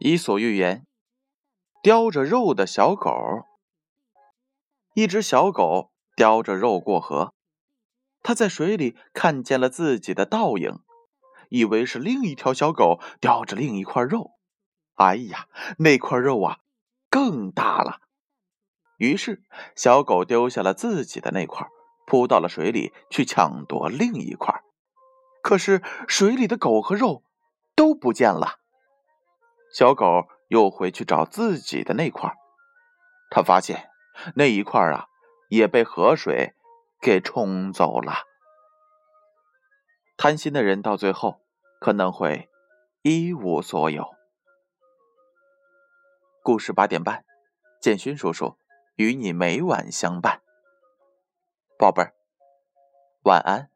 伊索寓言：叼着肉的小狗。一只小狗叼着肉过河，它在水里看见了自己的倒影，以为是另一条小狗叼着另一块肉。哎呀，那块肉啊，更大了。于是，小狗丢下了自己的那块，扑到了水里去抢夺另一块。可是，水里的狗和肉都不见了。小狗又回去找自己的那块，他发现那一块啊也被河水给冲走了。贪心的人到最后可能会一无所有。故事八点半，建勋叔叔与你每晚相伴。宝贝儿，晚安。